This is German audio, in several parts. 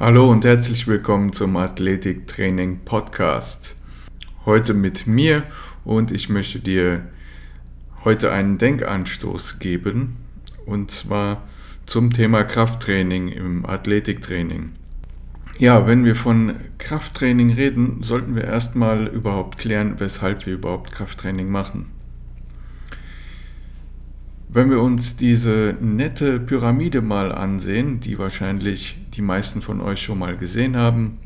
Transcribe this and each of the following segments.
Hallo und herzlich willkommen zum Athletiktraining Podcast. Heute mit mir und ich möchte dir heute einen Denkanstoß geben und zwar zum Thema Krafttraining im Athletiktraining. Ja, wenn wir von Krafttraining reden, sollten wir erstmal überhaupt klären, weshalb wir überhaupt Krafttraining machen. Wenn wir uns diese nette Pyramide mal ansehen, die wahrscheinlich die meisten von euch schon mal gesehen haben,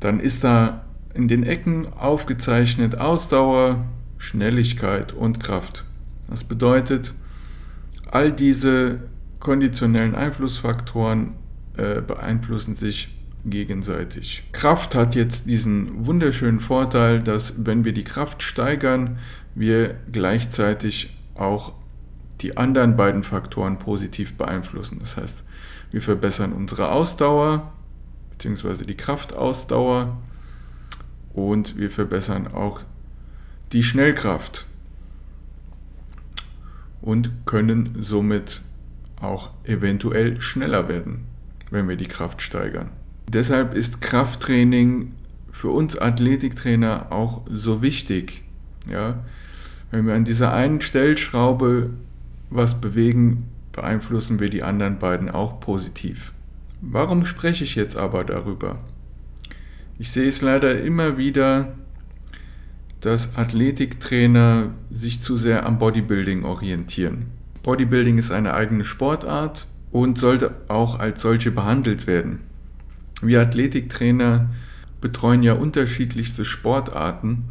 dann ist da in den Ecken aufgezeichnet Ausdauer, Schnelligkeit und Kraft. Das bedeutet, all diese konditionellen Einflussfaktoren äh, beeinflussen sich gegenseitig. Kraft hat jetzt diesen wunderschönen Vorteil, dass wenn wir die Kraft steigern, wir gleichzeitig auch die anderen beiden Faktoren positiv beeinflussen. Das heißt, wir verbessern unsere Ausdauer bzw. die Kraftausdauer und wir verbessern auch die Schnellkraft und können somit auch eventuell schneller werden, wenn wir die Kraft steigern. Deshalb ist Krafttraining für uns Athletiktrainer auch so wichtig. Ja? Wenn wir an dieser einen Stellschraube was bewegen, beeinflussen wir die anderen beiden auch positiv. Warum spreche ich jetzt aber darüber? Ich sehe es leider immer wieder, dass Athletiktrainer sich zu sehr am Bodybuilding orientieren. Bodybuilding ist eine eigene Sportart und sollte auch als solche behandelt werden. Wir Athletiktrainer betreuen ja unterschiedlichste Sportarten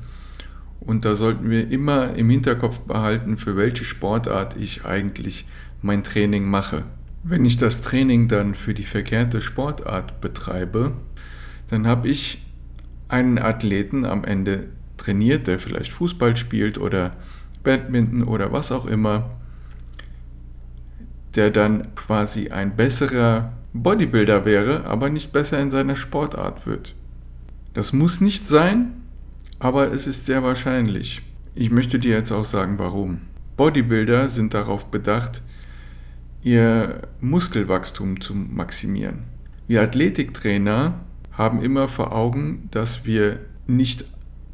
und da sollten wir immer im Hinterkopf behalten, für welche Sportart ich eigentlich mein Training mache. Wenn ich das Training dann für die verkehrte Sportart betreibe, dann habe ich einen Athleten am Ende trainiert, der vielleicht Fußball spielt oder Badminton oder was auch immer, der dann quasi ein besserer Bodybuilder wäre, aber nicht besser in seiner Sportart wird. Das muss nicht sein, aber es ist sehr wahrscheinlich. Ich möchte dir jetzt auch sagen, warum. Bodybuilder sind darauf bedacht, ihr Muskelwachstum zu maximieren. Wir Athletiktrainer haben immer vor Augen, dass wir nicht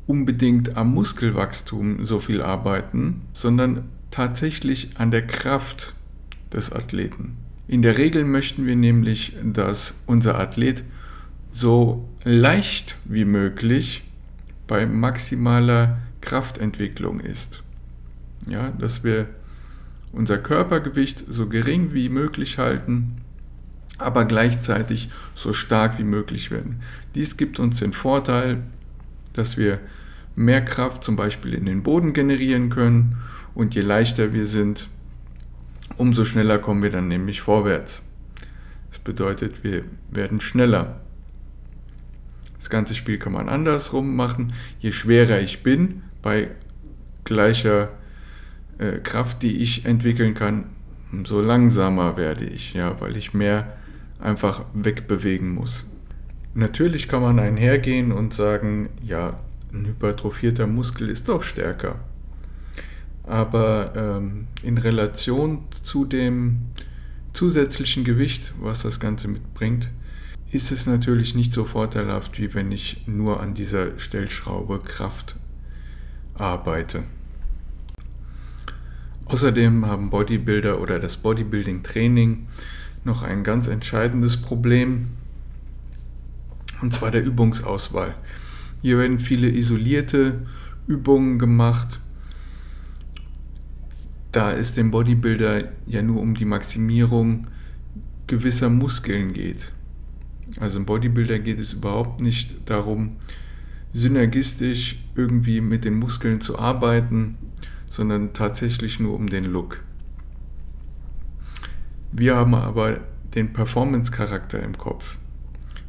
unbedingt am Muskelwachstum so viel arbeiten, sondern tatsächlich an der Kraft des Athleten. In der Regel möchten wir nämlich, dass unser Athlet so leicht wie möglich bei maximaler Kraftentwicklung ist. Ja, dass wir unser Körpergewicht so gering wie möglich halten, aber gleichzeitig so stark wie möglich werden. Dies gibt uns den Vorteil, dass wir mehr Kraft zum Beispiel in den Boden generieren können und je leichter wir sind, umso schneller kommen wir dann nämlich vorwärts. Das bedeutet, wir werden schneller. Das ganze Spiel kann man andersrum machen. Je schwerer ich bin, bei gleicher äh, Kraft, die ich entwickeln kann, umso langsamer werde ich, ja, weil ich mehr einfach wegbewegen muss. Natürlich kann man einhergehen und sagen, ja, ein hypertrophierter Muskel ist doch stärker. Aber ähm, in Relation zu dem zusätzlichen Gewicht, was das Ganze mitbringt, ist es natürlich nicht so vorteilhaft, wie wenn ich nur an dieser Stellschraube Kraft arbeite. Außerdem haben Bodybuilder oder das Bodybuilding-Training noch ein ganz entscheidendes Problem, und zwar der Übungsauswahl. Hier werden viele isolierte Übungen gemacht. Da es dem Bodybuilder ja nur um die Maximierung gewisser Muskeln geht. Also im Bodybuilder geht es überhaupt nicht darum, synergistisch irgendwie mit den Muskeln zu arbeiten, sondern tatsächlich nur um den Look. Wir haben aber den Performance-Charakter im Kopf.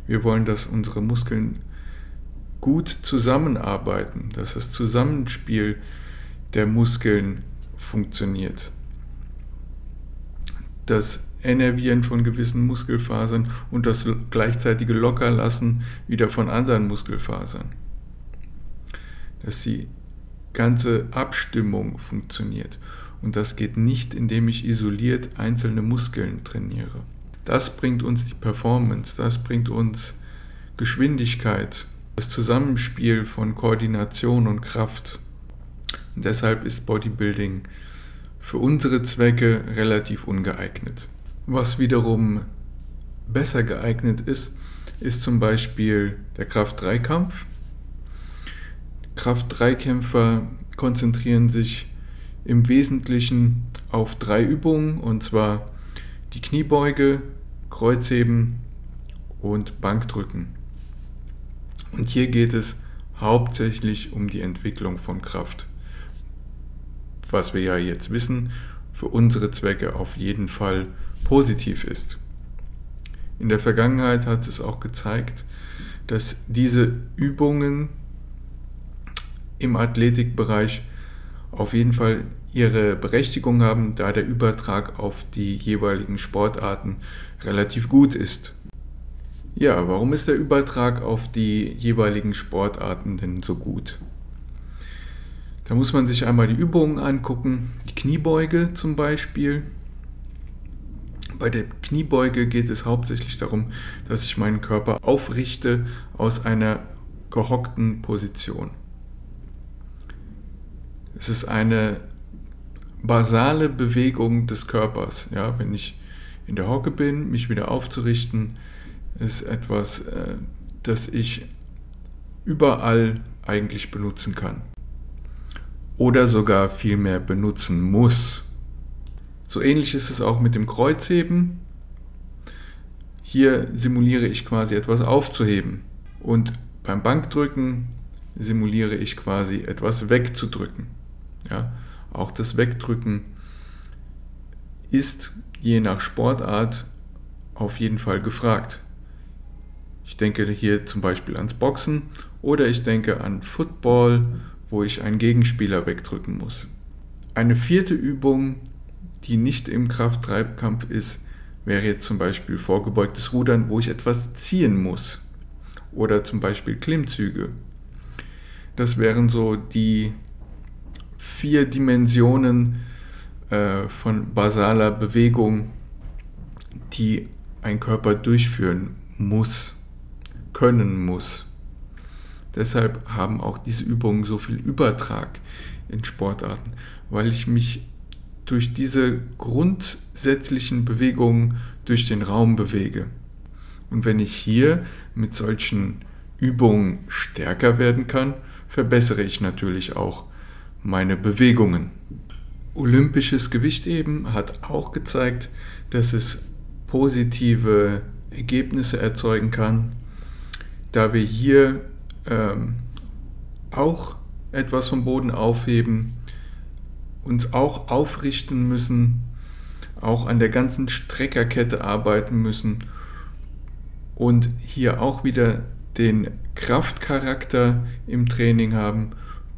Wir wollen, dass unsere Muskeln gut zusammenarbeiten, dass das Zusammenspiel der Muskeln funktioniert. Das Enervieren von gewissen Muskelfasern und das gleichzeitige Lockerlassen wieder von anderen Muskelfasern. Dass die ganze Abstimmung funktioniert. Und das geht nicht, indem ich isoliert einzelne Muskeln trainiere. Das bringt uns die Performance, das bringt uns Geschwindigkeit, das Zusammenspiel von Koordination und Kraft. Und deshalb ist Bodybuilding für unsere Zwecke relativ ungeeignet. Was wiederum besser geeignet ist, ist zum Beispiel der Kraft-3-Kampf. Kraft-3-Kämpfer konzentrieren sich im Wesentlichen auf drei Übungen, und zwar die Kniebeuge, Kreuzheben und Bankdrücken. Und hier geht es hauptsächlich um die Entwicklung von Kraft. Was wir ja jetzt wissen, für unsere Zwecke auf jeden Fall positiv ist. In der Vergangenheit hat es auch gezeigt, dass diese Übungen im Athletikbereich auf jeden Fall ihre Berechtigung haben, da der Übertrag auf die jeweiligen Sportarten relativ gut ist. Ja, warum ist der Übertrag auf die jeweiligen Sportarten denn so gut? Da muss man sich einmal die Übungen angucken, die Kniebeuge zum Beispiel. Bei der Kniebeuge geht es hauptsächlich darum, dass ich meinen Körper aufrichte aus einer gehockten Position. Es ist eine basale Bewegung des Körpers. Ja, wenn ich in der Hocke bin, mich wieder aufzurichten, ist etwas, äh, das ich überall eigentlich benutzen kann. Oder sogar viel mehr benutzen muss. So ähnlich ist es auch mit dem Kreuzheben. Hier simuliere ich quasi etwas aufzuheben. Und beim Bankdrücken simuliere ich quasi etwas wegzudrücken. Ja, auch das Wegdrücken ist je nach Sportart auf jeden Fall gefragt. Ich denke hier zum Beispiel ans Boxen oder ich denke an Football, wo ich einen Gegenspieler wegdrücken muss. Eine vierte Übung, die nicht im Krafttreibkampf ist, wäre jetzt zum Beispiel vorgebeugtes Rudern, wo ich etwas ziehen muss. Oder zum Beispiel Klimmzüge. Das wären so die vier Dimensionen äh, von basaler Bewegung, die ein Körper durchführen muss, können muss. Deshalb haben auch diese Übungen so viel Übertrag in Sportarten, weil ich mich durch diese grundsätzlichen Bewegungen durch den Raum bewege. Und wenn ich hier mit solchen Übungen stärker werden kann, verbessere ich natürlich auch meine Bewegungen. Olympisches Gewichtheben hat auch gezeigt, dass es positive Ergebnisse erzeugen kann, da wir hier ähm, auch etwas vom Boden aufheben, uns auch aufrichten müssen, auch an der ganzen Streckerkette arbeiten müssen und hier auch wieder den Kraftcharakter im Training haben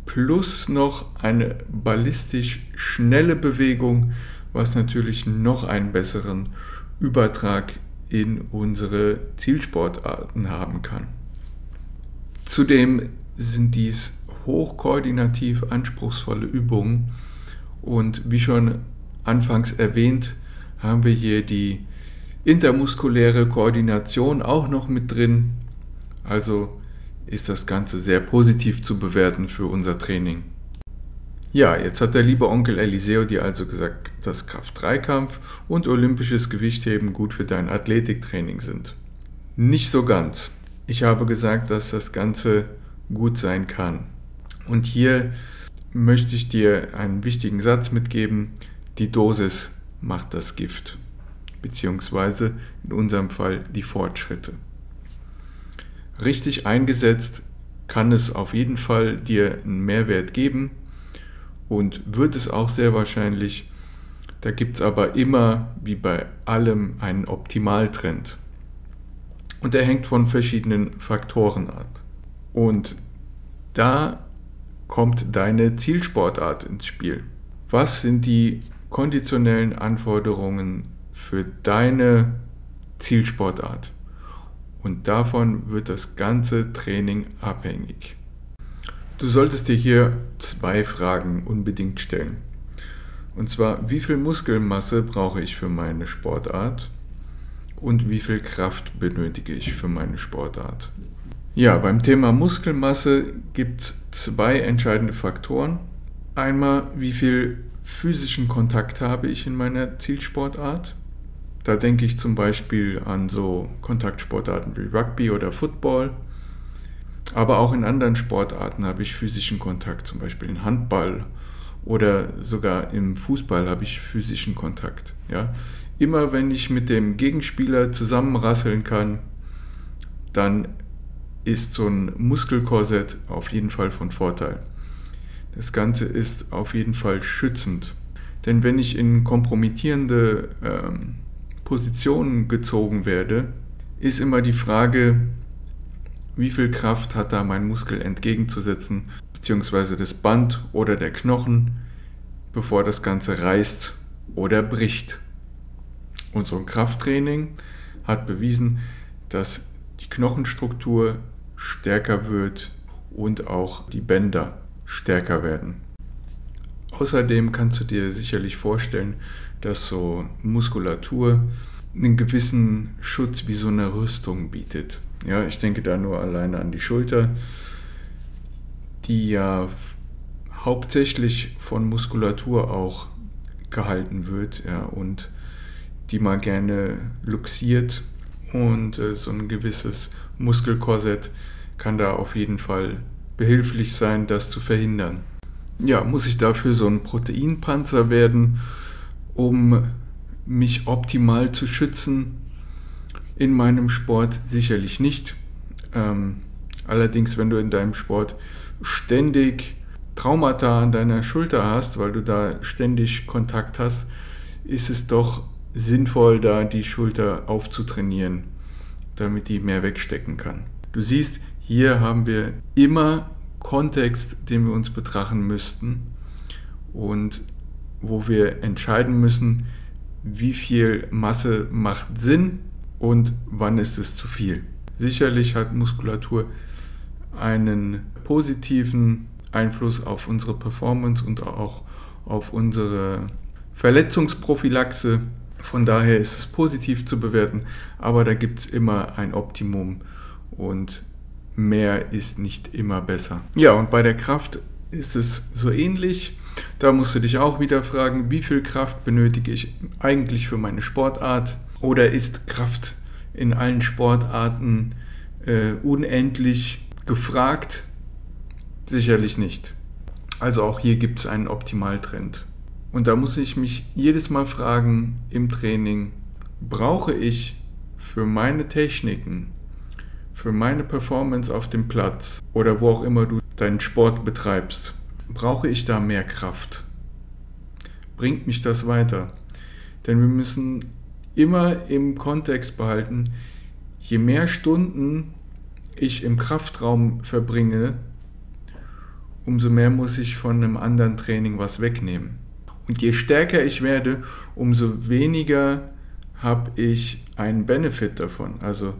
plus noch eine ballistisch schnelle Bewegung, was natürlich noch einen besseren Übertrag in unsere Zielsportarten haben kann. Zudem sind dies hochkoordinativ anspruchsvolle Übungen und wie schon anfangs erwähnt, haben wir hier die intermuskuläre Koordination auch noch mit drin. Also ist das Ganze sehr positiv zu bewerten für unser Training. Ja, jetzt hat der liebe Onkel Eliseo dir also gesagt, dass Kraft-3-Kampf und olympisches Gewichtheben gut für dein Athletiktraining sind. Nicht so ganz. Ich habe gesagt, dass das Ganze gut sein kann. Und hier möchte ich dir einen wichtigen Satz mitgeben. Die Dosis macht das Gift. Beziehungsweise in unserem Fall die Fortschritte richtig eingesetzt kann es auf jeden Fall dir einen Mehrwert geben und wird es auch sehr wahrscheinlich. Da gibt es aber immer, wie bei allem, einen Optimaltrend. Und der hängt von verschiedenen Faktoren ab. Und da kommt deine Zielsportart ins Spiel. Was sind die konditionellen Anforderungen für deine Zielsportart? und davon wird das ganze Training abhängig. Du solltest dir hier zwei Fragen unbedingt stellen. Und zwar, wie viel Muskelmasse brauche ich für meine Sportart? und wie viel Kraft benötige ich für meine Sportart. Ja, beim Thema Muskelmasse gibt es zwei entscheidende Faktoren. Einmal, wie viel physischen Kontakt habe ich in meiner Zielsportart. Da denke ich zum Beispiel an so Kontaktsportarten wie Rugby oder Football. Aber auch in anderen Sportarten habe ich physischen Kontakt, zum Beispiel in Handball oder sogar im Fußball habe ich physischen Kontakt. Ja? Immer wenn ich mit dem Gegenspieler zusammenrasseln kann, dann ist so ein Muskelkorsett auf jeden Fall von Vorteil. Das Ganze ist auf jeden Fall schützend. Denn wenn ich in kompromittierende ähm, Positionen gezogen werde, ist immer die Frage, wie viel Kraft hat da mein Muskel entgegenzusetzen, beziehungsweise das Band oder der Knochen, bevor das Ganze reißt oder bricht. Und so ein Krafttraining hat bewiesen, dass die Knochenstruktur stärker wird und auch die Bänder stärker werden. Außerdem kannst du dir sicherlich vorstellen, dass so Muskulatur einen gewissen Schutz wie so eine Rüstung bietet. Ja, ich denke da nur alleine an die Schulter, die ja hauptsächlich von Muskulatur auch gehalten wird ja, und die mal gerne luxiert und äh, so ein gewisses Muskelkorsett kann da auf jeden Fall behilflich sein, das zu verhindern. Ja, muss ich dafür so ein Proteinpanzer werden, um mich optimal zu schützen? In meinem Sport sicherlich nicht. Ähm, allerdings, wenn du in deinem Sport ständig Traumata an deiner Schulter hast, weil du da ständig Kontakt hast, ist es doch sinnvoll, da die Schulter aufzutrainieren, damit die mehr wegstecken kann. Du siehst, hier haben wir immer Kontext, den wir uns betrachten müssten und wo wir entscheiden müssen, wie viel Masse macht Sinn und wann ist es zu viel. Sicherlich hat Muskulatur einen positiven Einfluss auf unsere Performance und auch auf unsere Verletzungsprophylaxe. Von daher ist es positiv zu bewerten, aber da gibt es immer ein Optimum und mehr ist nicht immer besser. Ja, und bei der Kraft ist es so ähnlich. Da musst du dich auch wieder fragen, wie viel Kraft benötige ich eigentlich für meine Sportart? Oder ist Kraft in allen Sportarten äh, unendlich gefragt? Sicherlich nicht. Also auch hier gibt es einen Optimaltrend. Und da muss ich mich jedes Mal fragen im Training, brauche ich für meine Techniken für meine Performance auf dem Platz oder wo auch immer du deinen Sport betreibst, brauche ich da mehr Kraft? Bringt mich das weiter? Denn wir müssen immer im Kontext behalten, je mehr Stunden ich im Kraftraum verbringe, umso mehr muss ich von einem anderen Training was wegnehmen. Und je stärker ich werde, umso weniger habe ich einen Benefit davon. Also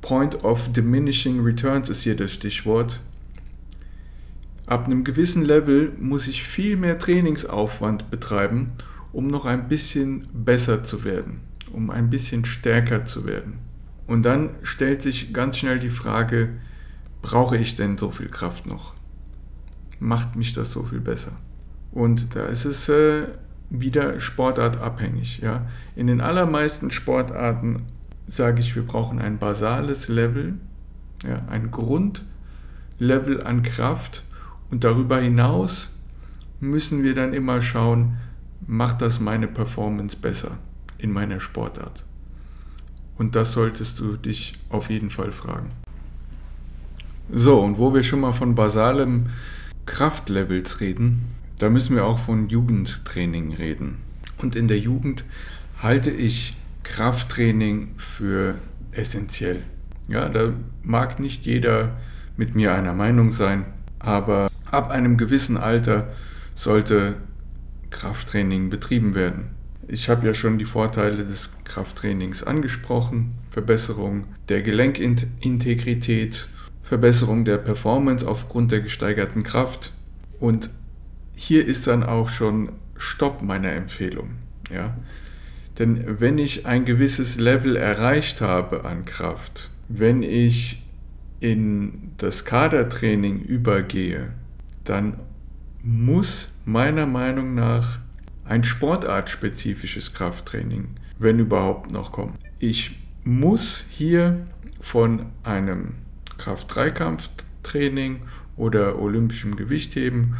Point of Diminishing Returns ist hier das Stichwort. Ab einem gewissen Level muss ich viel mehr Trainingsaufwand betreiben, um noch ein bisschen besser zu werden, um ein bisschen stärker zu werden. Und dann stellt sich ganz schnell die Frage, brauche ich denn so viel Kraft noch? Macht mich das so viel besser? Und da ist es äh, wieder sportartabhängig. Ja? In den allermeisten Sportarten sage ich, wir brauchen ein basales Level, ja, ein Grundlevel an Kraft und darüber hinaus müssen wir dann immer schauen, macht das meine Performance besser in meiner Sportart? Und das solltest du dich auf jeden Fall fragen. So, und wo wir schon mal von basalem Kraftlevels reden, da müssen wir auch von Jugendtraining reden. Und in der Jugend halte ich Krafttraining für essentiell. Ja, da mag nicht jeder mit mir einer Meinung sein, aber ab einem gewissen Alter sollte Krafttraining betrieben werden. Ich habe ja schon die Vorteile des Krafttrainings angesprochen. Verbesserung der Gelenkintegrität, Verbesserung der Performance aufgrund der gesteigerten Kraft. Und hier ist dann auch schon Stopp meiner Empfehlung. Ja? Denn wenn ich ein gewisses Level erreicht habe an Kraft, wenn ich in das Kadertraining übergehe, dann muss meiner Meinung nach ein sportartspezifisches Krafttraining, wenn überhaupt noch kommen. Ich muss hier von einem Kraft-3-Kampftraining oder olympischem Gewichtheben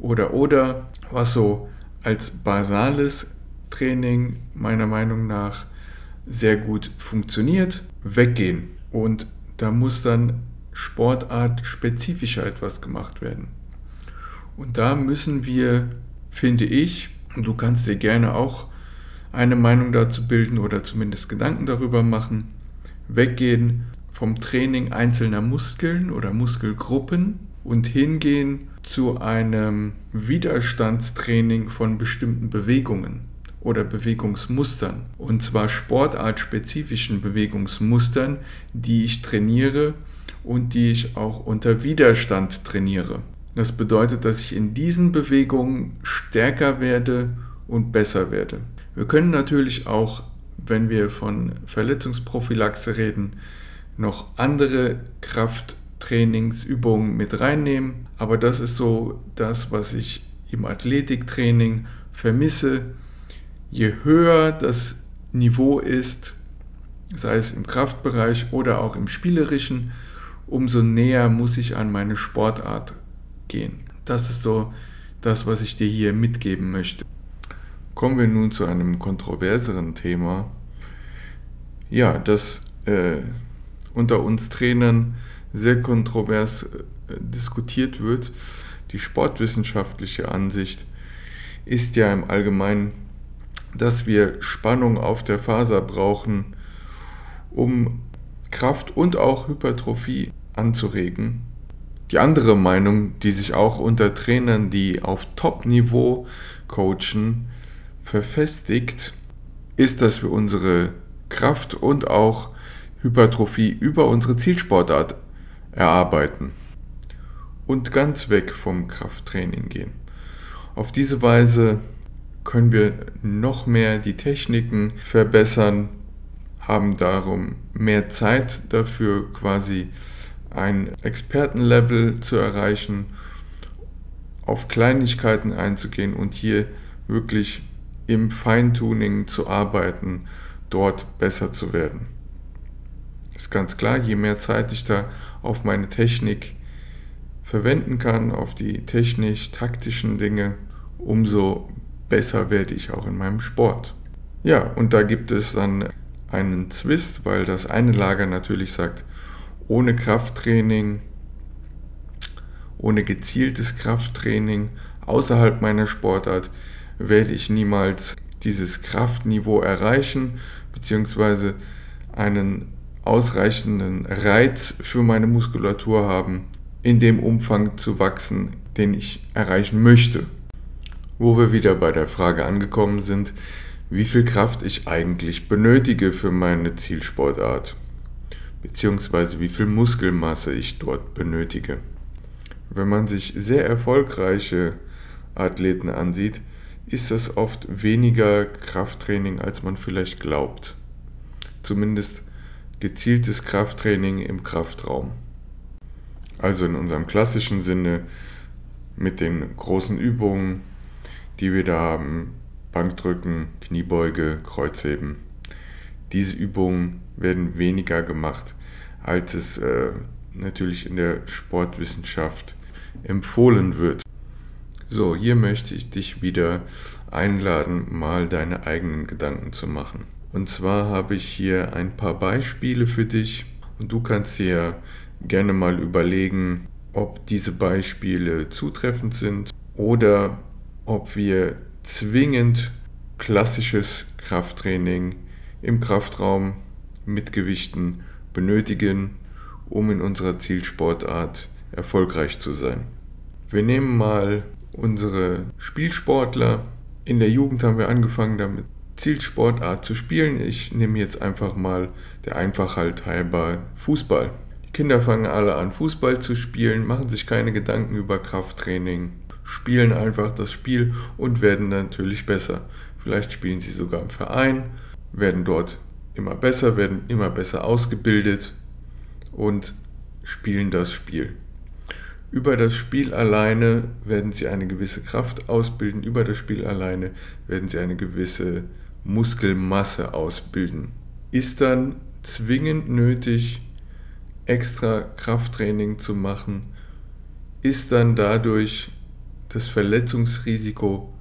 oder oder was so als basales Training meiner Meinung nach sehr gut funktioniert, weggehen. Und da muss dann Sportart spezifischer etwas gemacht werden. Und da müssen wir, finde ich, und du kannst dir gerne auch eine Meinung dazu bilden oder zumindest Gedanken darüber machen, weggehen vom Training einzelner Muskeln oder Muskelgruppen und hingehen zu einem Widerstandstraining von bestimmten Bewegungen oder Bewegungsmustern. Und zwar sportartspezifischen Bewegungsmustern, die ich trainiere und die ich auch unter Widerstand trainiere. Das bedeutet, dass ich in diesen Bewegungen stärker werde und besser werde. Wir können natürlich auch, wenn wir von Verletzungsprophylaxe reden, noch andere Krafttrainingsübungen mit reinnehmen. Aber das ist so das, was ich im Athletiktraining vermisse. Je höher das Niveau ist, sei es im Kraftbereich oder auch im spielerischen, umso näher muss ich an meine Sportart gehen. Das ist so das, was ich dir hier mitgeben möchte. Kommen wir nun zu einem kontroverseren Thema. Ja, das äh, unter uns Trainern sehr kontrovers äh, diskutiert wird. Die sportwissenschaftliche Ansicht ist ja im Allgemeinen, dass wir Spannung auf der Faser brauchen, um Kraft und auch Hypertrophie anzuregen. Die andere Meinung, die sich auch unter Trainern, die auf Top-Niveau coachen, verfestigt, ist, dass wir unsere Kraft und auch Hypertrophie über unsere Zielsportart erarbeiten und ganz weg vom Krafttraining gehen. Auf diese Weise können wir noch mehr die Techniken verbessern, haben darum mehr Zeit dafür, quasi ein Expertenlevel zu erreichen, auf Kleinigkeiten einzugehen und hier wirklich im Feintuning zu arbeiten, dort besser zu werden. Ist ganz klar, je mehr Zeit ich da auf meine Technik verwenden kann, auf die technisch-taktischen Dinge, umso besser werde ich auch in meinem Sport. Ja, und da gibt es dann einen Zwist, weil das eine Lager natürlich sagt, ohne Krafttraining, ohne gezieltes Krafttraining außerhalb meiner Sportart werde ich niemals dieses Kraftniveau erreichen, beziehungsweise einen ausreichenden Reiz für meine Muskulatur haben, in dem Umfang zu wachsen, den ich erreichen möchte. Wo wir wieder bei der Frage angekommen sind, wie viel Kraft ich eigentlich benötige für meine Zielsportart, beziehungsweise wie viel Muskelmasse ich dort benötige. Wenn man sich sehr erfolgreiche Athleten ansieht, ist das oft weniger Krafttraining, als man vielleicht glaubt. Zumindest gezieltes Krafttraining im Kraftraum. Also in unserem klassischen Sinne mit den großen Übungen, die wir da haben, Bankdrücken, Kniebeuge, Kreuzheben. Diese Übungen werden weniger gemacht, als es äh, natürlich in der Sportwissenschaft empfohlen wird. So, hier möchte ich dich wieder einladen, mal deine eigenen Gedanken zu machen. Und zwar habe ich hier ein paar Beispiele für dich und du kannst dir gerne mal überlegen, ob diese Beispiele zutreffend sind oder ob wir zwingend klassisches Krafttraining im Kraftraum mit Gewichten benötigen, um in unserer Zielsportart erfolgreich zu sein. Wir nehmen mal unsere Spielsportler. In der Jugend haben wir angefangen damit Zielsportart zu spielen. Ich nehme jetzt einfach mal der Einfachheit halber Fußball. Die Kinder fangen alle an, Fußball zu spielen, machen sich keine Gedanken über Krafttraining, spielen einfach das Spiel und werden natürlich besser. vielleicht spielen sie sogar im Verein, werden dort immer besser, werden immer besser ausgebildet und spielen das Spiel. Über das Spiel alleine werden sie eine gewisse Kraft ausbilden, über das Spiel alleine werden sie eine gewisse Muskelmasse ausbilden. Ist dann zwingend nötig, extra Krafttraining zu machen, ist dann dadurch das Verletzungsrisiko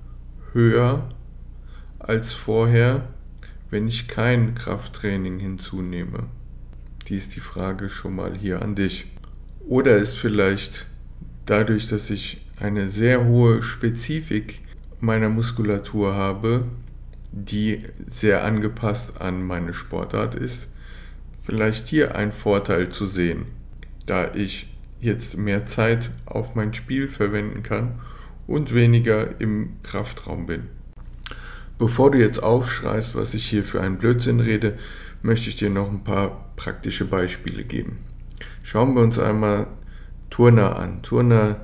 höher als vorher, wenn ich kein Krafttraining hinzunehme. Dies ist die Frage schon mal hier an dich. Oder ist vielleicht dadurch, dass ich eine sehr hohe Spezifik meiner Muskulatur habe, die sehr angepasst an meine Sportart ist, vielleicht hier ein Vorteil zu sehen, da ich jetzt mehr Zeit auf mein Spiel verwenden kann und weniger im Kraftraum bin. Bevor du jetzt aufschreist, was ich hier für einen Blödsinn rede, möchte ich dir noch ein paar praktische Beispiele geben. Schauen wir uns einmal Turner an. Turner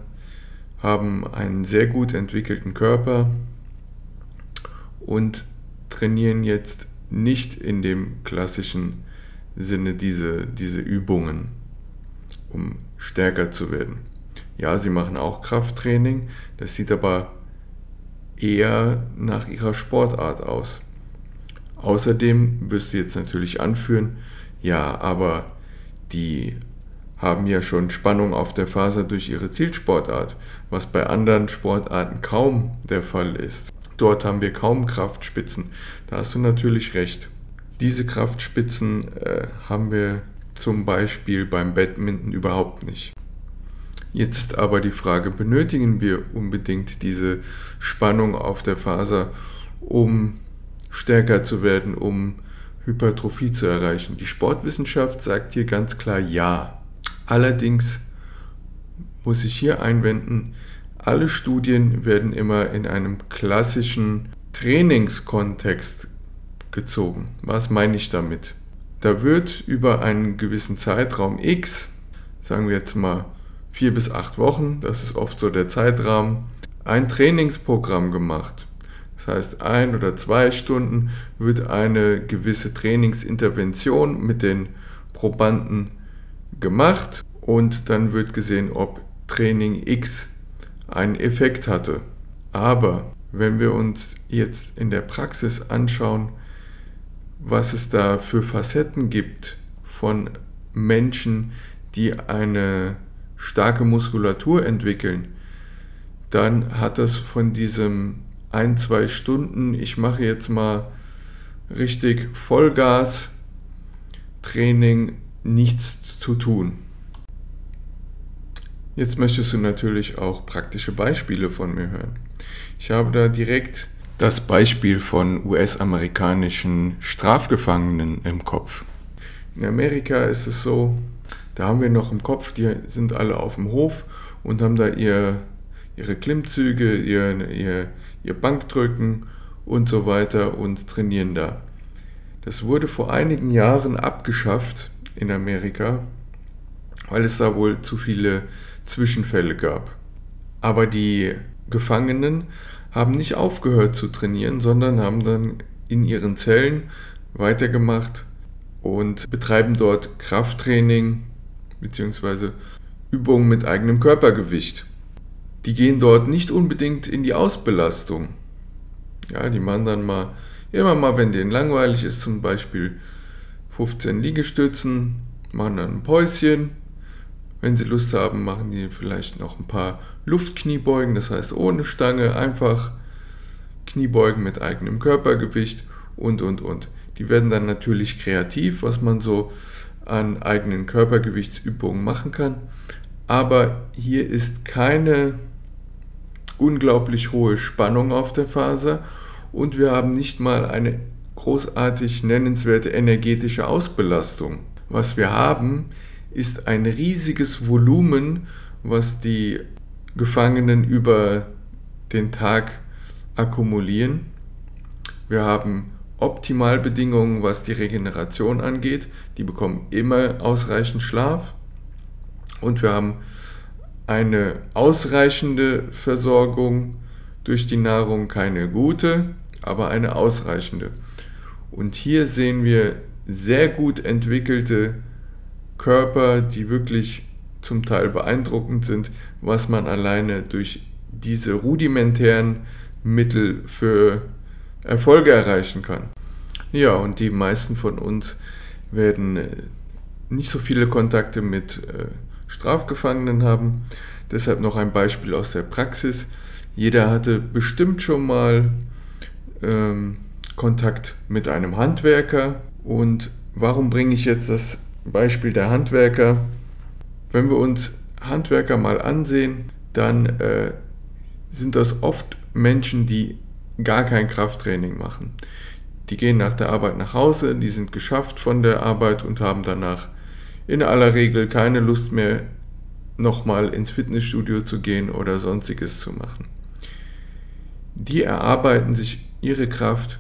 haben einen sehr gut entwickelten Körper und trainieren jetzt nicht in dem klassischen Sinne diese, diese Übungen, um stärker zu werden. Ja, sie machen auch Krafttraining, das sieht aber eher nach ihrer Sportart aus. Außerdem wirst du jetzt natürlich anführen, ja, aber die haben ja schon Spannung auf der Faser durch ihre Zielsportart, was bei anderen Sportarten kaum der Fall ist. Dort haben wir kaum Kraftspitzen. Da hast du natürlich recht. Diese Kraftspitzen äh, haben wir zum Beispiel beim Badminton überhaupt nicht. Jetzt aber die Frage, benötigen wir unbedingt diese Spannung auf der Faser, um stärker zu werden, um Hypertrophie zu erreichen? Die Sportwissenschaft sagt hier ganz klar ja. Allerdings muss ich hier einwenden, alle Studien werden immer in einem klassischen Trainingskontext gezogen. Was meine ich damit? Da wird über einen gewissen Zeitraum X, sagen wir jetzt mal vier bis acht Wochen, das ist oft so der Zeitrahmen, ein Trainingsprogramm gemacht. Das heißt, ein oder zwei Stunden wird eine gewisse Trainingsintervention mit den Probanden gemacht und dann wird gesehen, ob Training X einen Effekt hatte. Aber wenn wir uns jetzt in der Praxis anschauen, was es da für Facetten gibt von Menschen, die eine starke Muskulatur entwickeln, dann hat das von diesem ein, zwei Stunden, ich mache jetzt mal richtig Vollgas Training nichts zu tun. Jetzt möchtest du natürlich auch praktische Beispiele von mir hören. Ich habe da direkt das Beispiel von US-amerikanischen Strafgefangenen im Kopf. In Amerika ist es so, da haben wir noch im Kopf, die sind alle auf dem Hof und haben da ihr, ihre Klimmzüge, ihr, ihr, ihr Bankdrücken und so weiter und trainieren da. Das wurde vor einigen Jahren abgeschafft in Amerika, weil es da wohl zu viele Zwischenfälle gab. Aber die Gefangenen haben nicht aufgehört zu trainieren, sondern haben dann in ihren Zellen weitergemacht und betreiben dort Krafttraining bzw. Übungen mit eigenem Körpergewicht. Die gehen dort nicht unbedingt in die Ausbelastung. Ja, die machen dann mal, immer mal, wenn denen langweilig ist, zum Beispiel 15 Liegestützen, machen dann ein Päuschen. Wenn sie Lust haben, machen die vielleicht noch ein paar Luftkniebeugen, das heißt ohne Stange, einfach Kniebeugen mit eigenem Körpergewicht und, und, und. Die werden dann natürlich kreativ, was man so an eigenen Körpergewichtsübungen machen kann. Aber hier ist keine unglaublich hohe Spannung auf der Faser und wir haben nicht mal eine großartig nennenswerte energetische Ausbelastung. Was wir haben, ist ein riesiges Volumen, was die Gefangenen über den Tag akkumulieren. Wir haben Optimalbedingungen, was die Regeneration angeht. Die bekommen immer ausreichend Schlaf. Und wir haben eine ausreichende Versorgung durch die Nahrung, keine gute, aber eine ausreichende. Und hier sehen wir sehr gut entwickelte Körper, die wirklich zum Teil beeindruckend sind, was man alleine durch diese rudimentären Mittel für Erfolge erreichen kann. Ja, und die meisten von uns werden äh, nicht so viele Kontakte mit äh, Strafgefangenen haben. Deshalb noch ein Beispiel aus der Praxis. Jeder hatte bestimmt schon mal ähm, Kontakt mit einem Handwerker. Und warum bringe ich jetzt das Beispiel der Handwerker? Wenn wir uns Handwerker mal ansehen, dann äh, sind das oft Menschen, die gar kein Krafttraining machen. Die gehen nach der Arbeit nach Hause, die sind geschafft von der Arbeit und haben danach in aller Regel keine Lust mehr, nochmal ins Fitnessstudio zu gehen oder sonstiges zu machen. Die erarbeiten sich ihre Kraft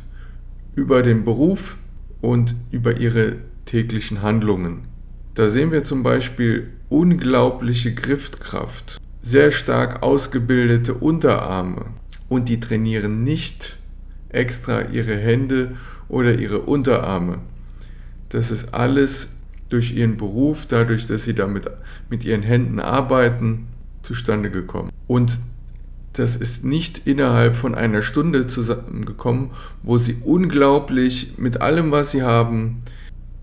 über den Beruf und über ihre täglichen Handlungen. Da sehen wir zum Beispiel unglaubliche Griffkraft, sehr stark ausgebildete Unterarme und die trainieren nicht extra ihre Hände oder ihre Unterarme. Das ist alles durch ihren Beruf, dadurch, dass sie damit mit ihren Händen arbeiten, zustande gekommen. Und das ist nicht innerhalb von einer Stunde zusammengekommen, wo sie unglaublich mit allem, was sie haben,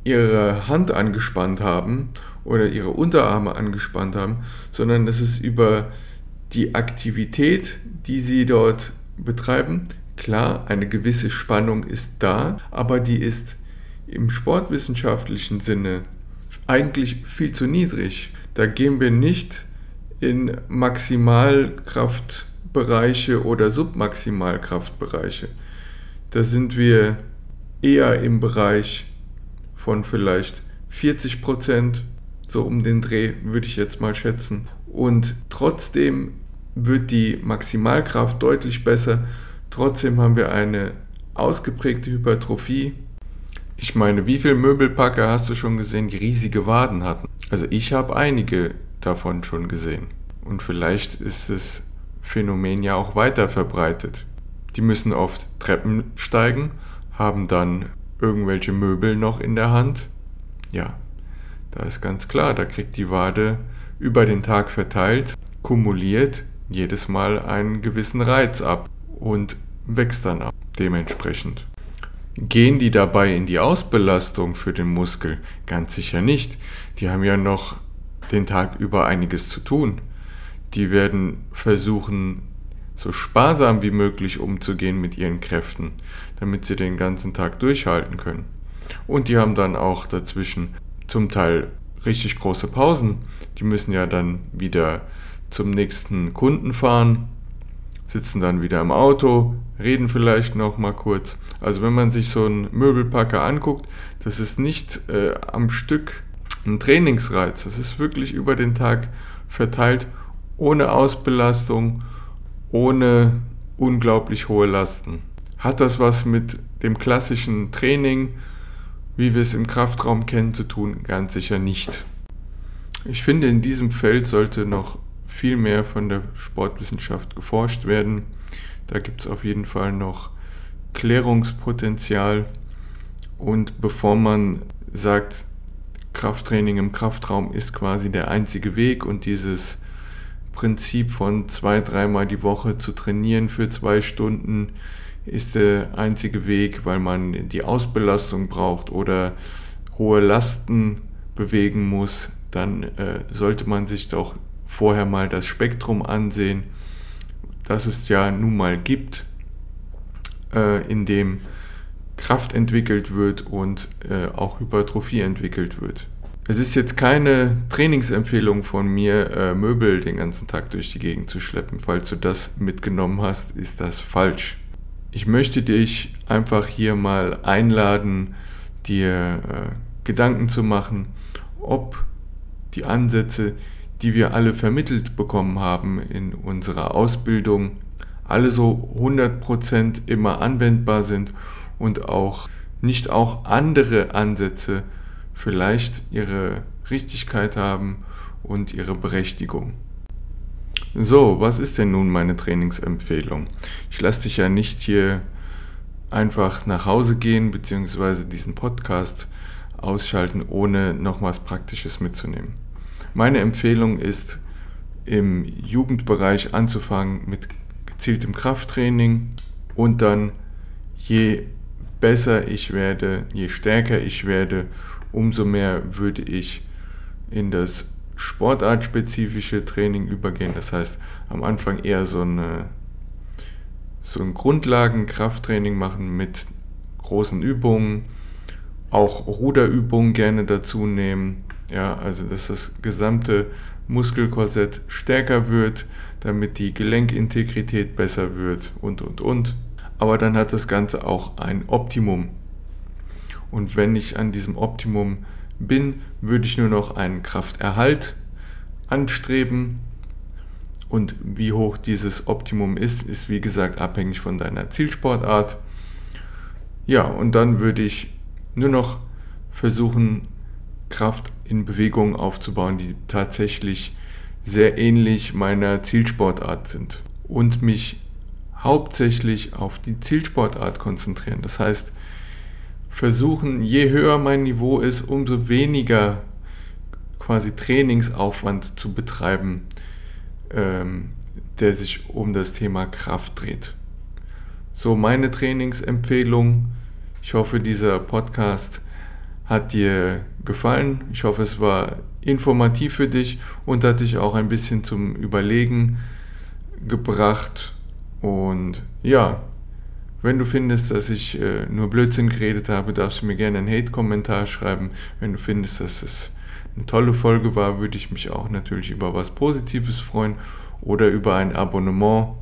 ihre Hand angespannt haben oder ihre Unterarme angespannt haben, sondern es ist über die Aktivität, die sie dort betreiben. Klar, eine gewisse Spannung ist da, aber die ist im sportwissenschaftlichen Sinne eigentlich viel zu niedrig. Da gehen wir nicht in Maximalkraftbereiche oder Submaximalkraftbereiche. Da sind wir eher im Bereich von vielleicht 40 Prozent, so um den Dreh würde ich jetzt mal schätzen. Und trotzdem wird die Maximalkraft deutlich besser. Trotzdem haben wir eine ausgeprägte Hypertrophie ich meine, wie viele Möbelpacker hast du schon gesehen, die riesige Waden hatten? Also ich habe einige davon schon gesehen. Und vielleicht ist das Phänomen ja auch weiter verbreitet. Die müssen oft Treppen steigen, haben dann irgendwelche Möbel noch in der Hand. Ja, da ist ganz klar, da kriegt die Wade über den Tag verteilt, kumuliert jedes Mal einen gewissen Reiz ab und wächst dann ab dementsprechend. Gehen die dabei in die Ausbelastung für den Muskel? Ganz sicher nicht. Die haben ja noch den Tag über einiges zu tun. Die werden versuchen, so sparsam wie möglich umzugehen mit ihren Kräften, damit sie den ganzen Tag durchhalten können. Und die haben dann auch dazwischen zum Teil richtig große Pausen. Die müssen ja dann wieder zum nächsten Kunden fahren, sitzen dann wieder im Auto, reden vielleicht noch mal kurz. Also wenn man sich so einen Möbelpacker anguckt, das ist nicht äh, am Stück ein Trainingsreiz. Das ist wirklich über den Tag verteilt, ohne Ausbelastung, ohne unglaublich hohe Lasten. Hat das was mit dem klassischen Training, wie wir es im Kraftraum kennen, zu tun? Ganz sicher nicht. Ich finde, in diesem Feld sollte noch viel mehr von der Sportwissenschaft geforscht werden. Da gibt es auf jeden Fall noch Klärungspotenzial. Und bevor man sagt, Krafttraining im Kraftraum ist quasi der einzige Weg und dieses Prinzip von zwei, dreimal die Woche zu trainieren für zwei Stunden ist der einzige Weg, weil man die Ausbelastung braucht oder hohe Lasten bewegen muss, dann äh, sollte man sich doch vorher mal das Spektrum ansehen, das es ja nun mal gibt äh, in dem Kraft entwickelt wird und äh, auch Hypertrophie entwickelt wird. Es ist jetzt keine Trainingsempfehlung von mir, äh, Möbel den ganzen Tag durch die Gegend zu schleppen. Falls du das mitgenommen hast, ist das falsch. Ich möchte dich einfach hier mal einladen, dir äh, Gedanken zu machen, ob die Ansätze, die wir alle vermittelt bekommen haben in unserer Ausbildung, alle so 100% immer anwendbar sind und auch nicht auch andere Ansätze vielleicht ihre Richtigkeit haben und ihre Berechtigung. So, was ist denn nun meine Trainingsempfehlung? Ich lasse dich ja nicht hier einfach nach Hause gehen bzw. diesen Podcast ausschalten, ohne noch was Praktisches mitzunehmen. Meine Empfehlung ist, im Jugendbereich anzufangen mit gezieltem Krafttraining und dann je besser ich werde, je stärker ich werde, umso mehr würde ich in das sportartspezifische Training übergehen. Das heißt, am Anfang eher so, eine, so ein Grundlagenkrafttraining machen mit großen Übungen, auch Ruderübungen gerne dazu nehmen. Ja, also dass das gesamte Muskelkorsett stärker wird, damit die Gelenkintegrität besser wird und und und. Aber dann hat das Ganze auch ein Optimum. Und wenn ich an diesem Optimum bin, würde ich nur noch einen Krafterhalt anstreben. Und wie hoch dieses Optimum ist, ist wie gesagt abhängig von deiner Zielsportart. Ja, und dann würde ich nur noch versuchen, Kraft in Bewegungen aufzubauen, die tatsächlich sehr ähnlich meiner Zielsportart sind. Und mich hauptsächlich auf die Zielsportart konzentrieren. Das heißt, versuchen, je höher mein Niveau ist, umso weniger quasi Trainingsaufwand zu betreiben, ähm, der sich um das Thema Kraft dreht. So meine Trainingsempfehlung. Ich hoffe, dieser Podcast hat dir gefallen. Ich hoffe, es war informativ für dich und hat dich auch ein bisschen zum Überlegen gebracht. Und ja, wenn du findest, dass ich äh, nur Blödsinn geredet habe, darfst du mir gerne einen Hate-Kommentar schreiben. Wenn du findest, dass es eine tolle Folge war, würde ich mich auch natürlich über was Positives freuen oder über ein Abonnement.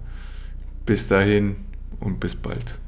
Bis dahin und bis bald.